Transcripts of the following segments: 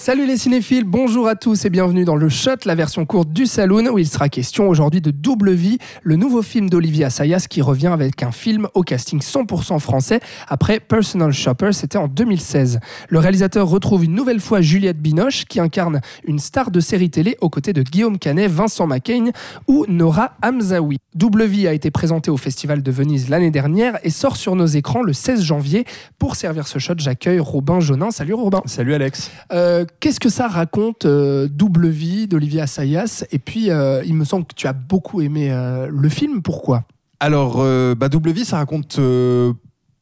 Salut les cinéphiles, bonjour à tous et bienvenue dans le Shot, la version courte du Saloon, où il sera question aujourd'hui de Double Vie, le nouveau film d'Olivier Assayas qui revient avec un film au casting 100% français après Personal Shopper, c'était en 2016. Le réalisateur retrouve une nouvelle fois Juliette Binoche qui incarne une star de série télé aux côtés de Guillaume Canet, Vincent McCain ou Nora Hamzaoui. Double Vie a été présenté au Festival de Venise l'année dernière et sort sur nos écrans le 16 janvier. Pour servir ce shot, j'accueille Robin Jonin. Salut Robin. Salut Alex. Euh, Qu'est-ce que ça raconte euh, Double Vie d'Olivier Assayas? Et puis, euh, il me semble que tu as beaucoup aimé euh, le film. Pourquoi? Alors, euh, bah, Double Vie, ça raconte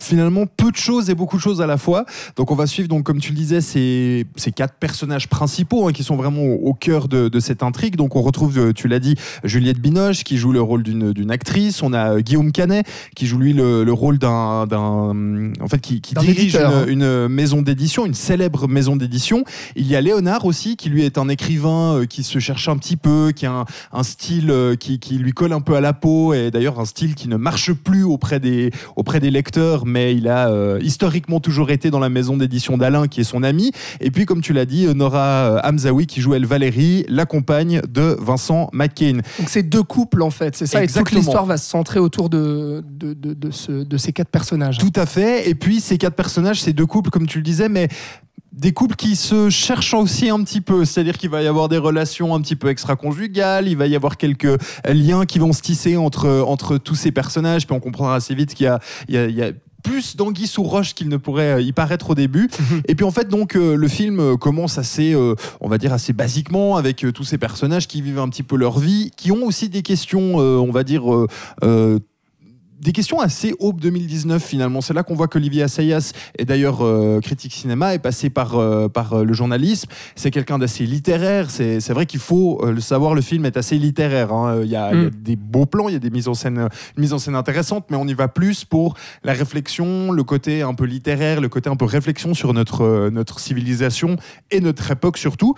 finalement peu de choses et beaucoup de choses à la fois. Donc on va suivre, donc, comme tu le disais, ces, ces quatre personnages principaux hein, qui sont vraiment au, au cœur de, de cette intrigue. Donc on retrouve, euh, tu l'as dit, Juliette Binoche qui joue le rôle d'une d'une actrice. On a euh, Guillaume Canet qui joue lui le, le rôle d'un... d'un- En fait, qui, qui dirige éditeur, une, une maison d'édition, une célèbre maison d'édition. Il y a Léonard aussi qui lui est un écrivain euh, qui se cherche un petit peu, qui a un, un style qui, qui lui colle un peu à la peau et d'ailleurs un style qui ne marche plus auprès des, auprès des lecteurs, mais il a euh, historiquement toujours été dans la maison d'édition d'Alain qui est son ami. Et puis, comme tu l'as dit, Nora euh, Hamzaoui qui joue elle Valérie, la compagne de Vincent McCain. Donc c'est deux couples en fait, c'est ça. Et toute Exactement. l'histoire va se centrer autour de, de, de, de ce- de ces quatre personnages. Tout à fait. Et puis ces quatre personnages, ces deux couples, comme tu le disais, mais des couples qui se cherchent aussi un petit peu, c'est-à-dire qu'il va y avoir des relations un petit peu extra-conjugales, il va y avoir quelques liens qui vont se tisser entre, entre tous ces personnages, puis on comprendra assez vite qu'il y a, il y a- il y a plus d'anguilles sous roche qu'il ne pourrait euh, y paraître au début. Et puis en fait, donc, euh, le film euh, commence assez, euh, on va dire, assez basiquement avec euh, tous ces personnages qui vivent un petit peu leur vie, qui ont aussi des questions, on va dire, des questions assez aube 2019 finalement. C'est là qu'on voit qu'Olivier Assayas, et d'ailleurs euh, critique cinéma, est passé par, euh, par euh, le journalisme. C'est quelqu'un d'assez littéraire. C'est c'est vrai qu'il faut le savoir, le film est assez littéraire. hein. Il, y a, il y a Mm. des beaux plans, il y a des mises en scène, une mise en scène intéressante, mais on y va plus pour la réflexion, le côté un peu littéraire, le côté un peu réflexion sur notre, notre civilisation et notre époque surtout.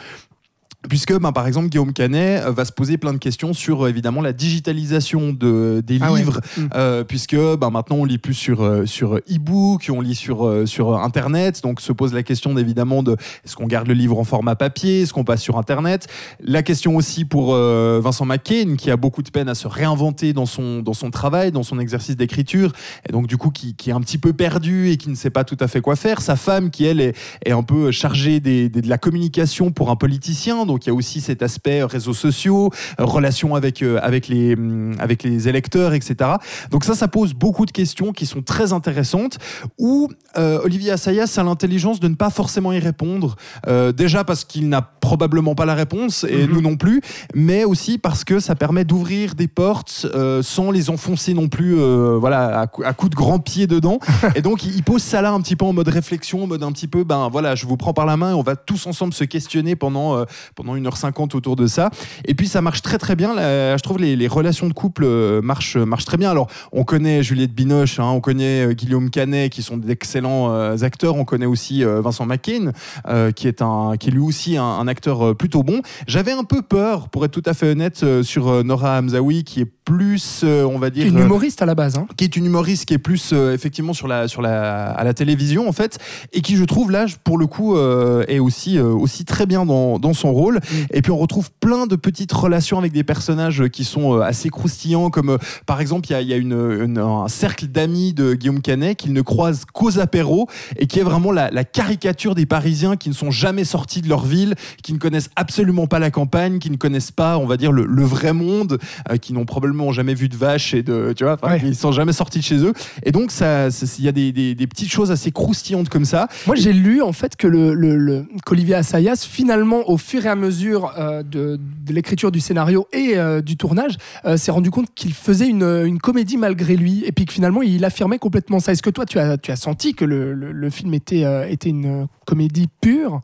Puisque, ben, par exemple, Guillaume Canet euh, va se poser plein de questions sur euh, évidemment la digitalisation de, des Ah livres, Mm. euh, puisque ben, maintenant on lit plus sur, euh, sur e-book, on lit sur, sur Internet, donc se pose la question évidemment de est-ce qu'on garde le livre en format papier, est-ce qu'on passe sur Internet? La question aussi pour euh, Vincent McCain, qui a beaucoup de peine à se réinventer dans son, dans son travail, dans son exercice d'écriture, et donc du coup qui, qui est un petit peu perdu et qui ne sait pas tout à fait quoi faire. Sa femme, qui elle est, est un peu chargée des, des- de la communication pour un politicien, donc il y a aussi cet aspect euh, réseaux sociaux, euh, relations avec, euh, avec, les, hum, avec les électeurs, etc. Donc ça, ça pose beaucoup de questions qui sont très intéressantes, où euh, Olivier Assayas a l'intelligence de ne pas forcément y répondre, Euh, déjà parce qu'il n'a probablement pas la réponse, et Mhm. nous non plus, mais aussi parce que ça permet d'ouvrir des portes euh, sans les enfoncer non plus voilà, à, coup, à de grands pieds dedans. et donc il pose ça là un petit peu en mode réflexion, en mode un petit peu, ben voilà, je vous prends par la main et on va tous ensemble se questionner pendant, pendant 1h50 autour de ça. Et puis ça marche très très bien, là, je trouve les, les relations de couple euh, marchent, marchent très bien. Alors on connaît Juliette Binoche, hein, on connaît euh, Guillaume Canet qui sont d'excellents euh, acteurs, on connaît aussi euh, Vincent McCain euh, qui, est un, qui est lui aussi un, un acteur euh, plutôt bon. J'avais un peu peur, pour être tout à fait honnête, euh, sur euh, Nora Hamzaoui qui est plus, euh, on va Qui dire... est une euh, humoriste à la base. hein. qui est une humoriste qui est plus euh, effectivement sur la sur la à la télévision en fait et qui je trouve là pour le coup euh, est aussi euh, aussi très bien dans, dans son rôle et puis on retrouve plein de petites relations avec des personnages qui sont euh, assez croustillants comme euh, par exemple il y a, il y a une, une- un cercle d'amis de Guillaume Canet qu'il ne croise qu'aux apéros et qui est vraiment la, la caricature des Parisiens qui ne sont jamais sortis de leur ville qui ne connaissent absolument pas la campagne qui ne connaissent pas on va dire le, le vrai monde euh, qui n'ont probablement jamais vu de vaches et de tu vois Ouais. ils sont jamais sortis de chez eux. Et donc ça- il y a des, des- des petites choses assez croustillantes comme ça. Moi, j'ai lu en fait que le, le- le- qu'Olivier Assayas, finalement, au fur et à mesure euh, de, de l'écriture du scénario et euh, du tournage, euh, s'est rendu compte qu'il faisait une, une comédie malgré lui, et puis que finalement, il affirmait complètement ça. Est-ce que toi, tu as, tu as senti que le, le- le film était, était une comédie pure?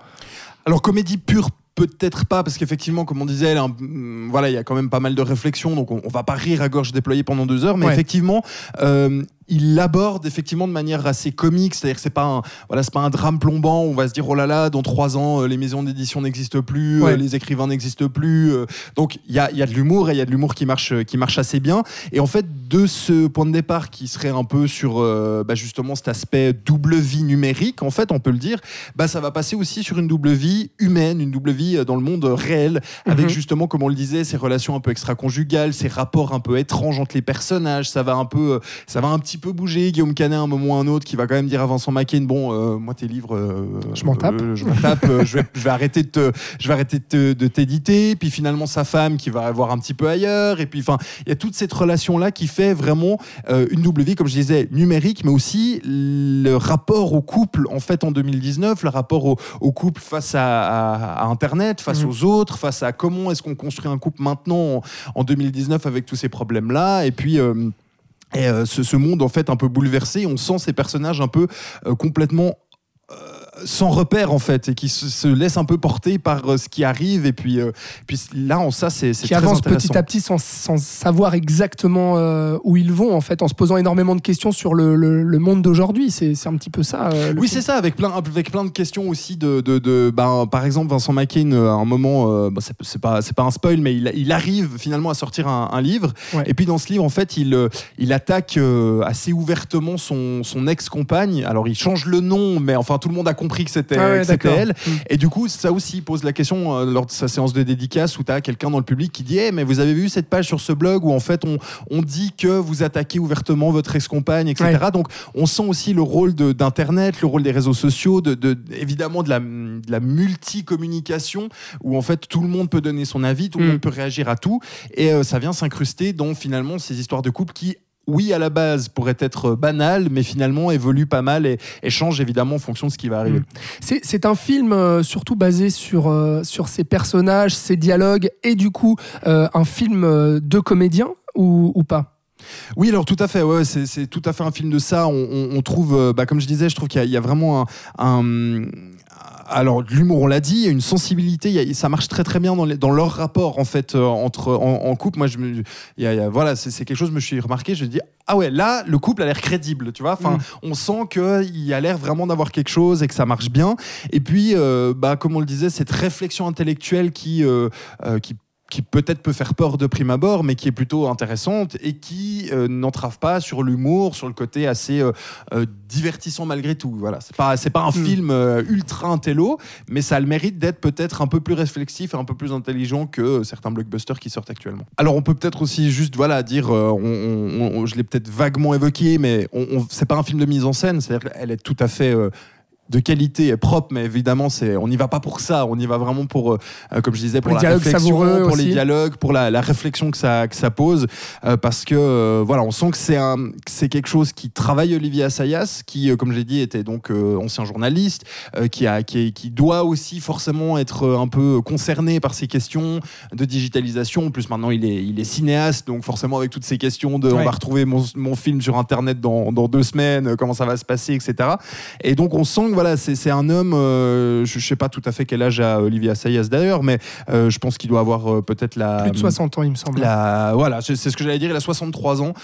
Alors comédie pure peut-être pas parce qu'effectivement comme on disait voilà il y a quand même pas mal de réflexions donc on, on va pas rire à gorge déployée pendant deux heures mais Ouais. effectivement euh, il l'aborde effectivement de manière assez comique, c'est-à-dire que c'est pas un voilà, c'est pas un drame plombant où on va se dire oh là là, dans trois ans les maisons d'édition n'existent plus, les écrivains n'existent plus. donc il y a, y a de l'humour et il y a de l'humour qui marche qui marche assez bien. Et en fait de ce point de départ qui serait un peu sur bah, justement cet aspect double vie numérique, en fait on peut le dire, bah ça va passer aussi sur une double vie humaine, une double vie dans le monde réel, avec mhm. justement comme on le disait ces relations un peu extra-conjugales, ces rapports un peu étranges entre les personnages. Ça va un peu, ça va un petit peu bouger. Guillaume Canet, à un moment ou un autre, qui va quand même dire à Vincent McCain Bon, euh, moi, tes livres, euh, je m'en tape. Euh, je m'en tape. je, vais, je vais arrêter de te, je vais arrêter de t'éditer. Puis finalement, sa femme qui va avoir un petit peu ailleurs. Et puis, enfin, il y a toute cette relation-là qui fait vraiment une double vie, comme je disais, numérique, mais aussi le rapport au couple, en fait, en 2019, le rapport au, couple face à, Internet, face mhm. aux autres, face à comment est-ce qu'on construit un couple maintenant en, 2019 avec tous ces problèmes-là. Et puis. Euh, et euh, ce, monde en fait un peu bouleversé, on sent ces personnages un peu euh, complètement sans repère en fait et qui se, laisse un peu porter par euh, ce qui arrive et puis euh, puis là en ça c'est qui avance petit à petit sans, sans savoir exactement euh, où ils vont en fait en se posant énormément de questions sur le, le, monde d'aujourd'hui. C'est un petit peu ça oui c'est ça avec plein avec plein de questions aussi de, de, de ben, par exemple Vincent McCain à un moment bon, c'est pas c'est pas un spoil mais il, il, arrive finalement à sortir un, livre. Et puis dans ce livre en fait il il attaque assez ouvertement son, son ex compagne alors il change le nom mais enfin tout le monde a compris compris que c'était ah elle. Mm. Et du coup, ça aussi pose la question euh, lors de sa séance de dédicace où tu as quelqu'un dans le public qui dit hey, mais vous avez vu cette page sur ce blog où en fait on, on dit que vous attaquez ouvertement votre ex-compagne, etc. Donc on sent aussi le rôle d'Internet, le rôle des réseaux sociaux, de, de évidemment de la, de la multi-communication où en fait tout le monde peut donner son avis, tout le mm. monde peut réagir à tout. Et euh, ça vient s'incruster dans finalement ces histoires de couple qui oui, à la base, pourrait être banal, mais finalement évolue pas mal et, change évidemment en fonction de ce qui va arriver. Mm. C'est un film euh, surtout basé sur, euh, sur ses personnages, ses dialogues, et du coup, euh, un film de comédien ou, pas? Oui, alors tout à fait, ouais, c'est tout à fait un film de ça. On, trouve, bah, comme je disais, je trouve qu'il y, a vraiment un alors l'humour, on l'a dit, il y a une sensibilité, ça marche très très bien dans, dans leur rapport en fait euh, entre en, couple. Moi, je me, voilà, c'est quelque chose que je me suis remarqué. Je me dis ah ouais, là le couple a l'air crédible, tu vois. Enfin, mm. on sent qu'il y a l'air vraiment d'avoir quelque chose et que ça marche bien. Et puis, euh, bah comme on le disait, cette réflexion intellectuelle qui euh, qui qui peut-être peut faire peur de prime abord, mais qui est plutôt intéressante et qui euh, n'entrave pas sur l'humour, sur le côté assez euh, euh, divertissant malgré tout. Voilà, c'est pas c'est pas un hmm. film ultra intello, mais ça a le mérite d'être peut-être un peu plus réflexif et un peu plus intelligent que certains blockbusters qui sortent actuellement. Alors on peut peut-être aussi juste voilà dire, on, je l'ai peut-être vaguement évoqué, mais c'est pas un film de mise en scène, c'est-à-dire qu'elle est tout à fait de qualité et propre, mais évidemment, c'est, on n'y va pas pour ça. On y va vraiment pour, euh, euh, comme je disais, pour, la réflexion, pour les dialogues, pour la, réflexion que ça, que ça pose, euh, parce que voilà, on sent que c'est un, c'est quelque chose qui travaille Olivier Assayas, qui, comme j'ai dit, était donc ancien journaliste, qui a, qui, qui, doit aussi forcément être un peu concerné par ces questions de digitalisation. En plus, maintenant, il est, il est cinéaste, donc forcément avec toutes ces questions de, on va retrouver mon, mon, film sur Internet dans, dans deux semaines, comment ça va se passer, etc. Et donc, on sent que voilà, c'est un homme, euh, je ne sais pas tout à fait quel âge a Olivia Sayas d'ailleurs, mais euh, je pense qu'il doit avoir euh, peut-être la. Plus de 60 ans, il me semble. La, voilà, c'est ce que j'allais dire, il a 63 ans.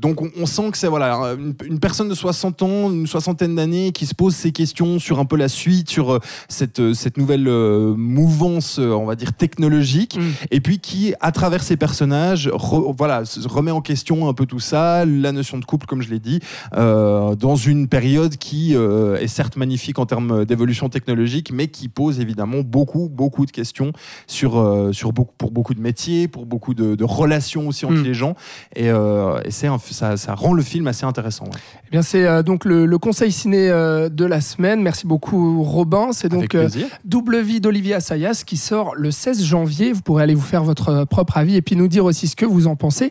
donc on, sent que c'est voilà, une, personne de 60 ans, une soixantaine d'années, qui se pose ces questions sur un peu la suite, sur cette, cette nouvelle mouvance, on va dire, technologique, mm. et puis qui, à travers ses personnages, voilà, remet en question un peu tout ça, la notion de couple, comme je l'ai dit, dans une période qui est certes magnifique en termes d'évolution technologique, mais qui pose évidemment beaucoup, beaucoup de questions sur, euh, sur beaucoup, pour beaucoup de métiers, pour beaucoup de, relations aussi entre mm. les gens. Et, euh, et c'est ça, ça, rend le film assez intéressant. Bien, c'est euh, donc le, conseil ciné de la semaine. Merci beaucoup, Robin. C'est donc Double Vie d'Olivier Assayas qui sort le 16 janvier. Vous pourrez aller vous faire votre propre avis et puis nous dire aussi ce que vous en pensez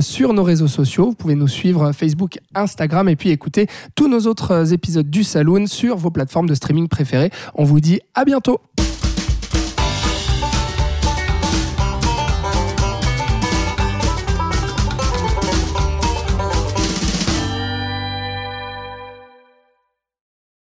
sur nos réseaux sociaux. Vous pouvez nous suivre Facebook, Instagram et puis écouter tous nos autres épisodes du Saloon sur vos plateformes de streaming préférées. On vous dit à bientôt.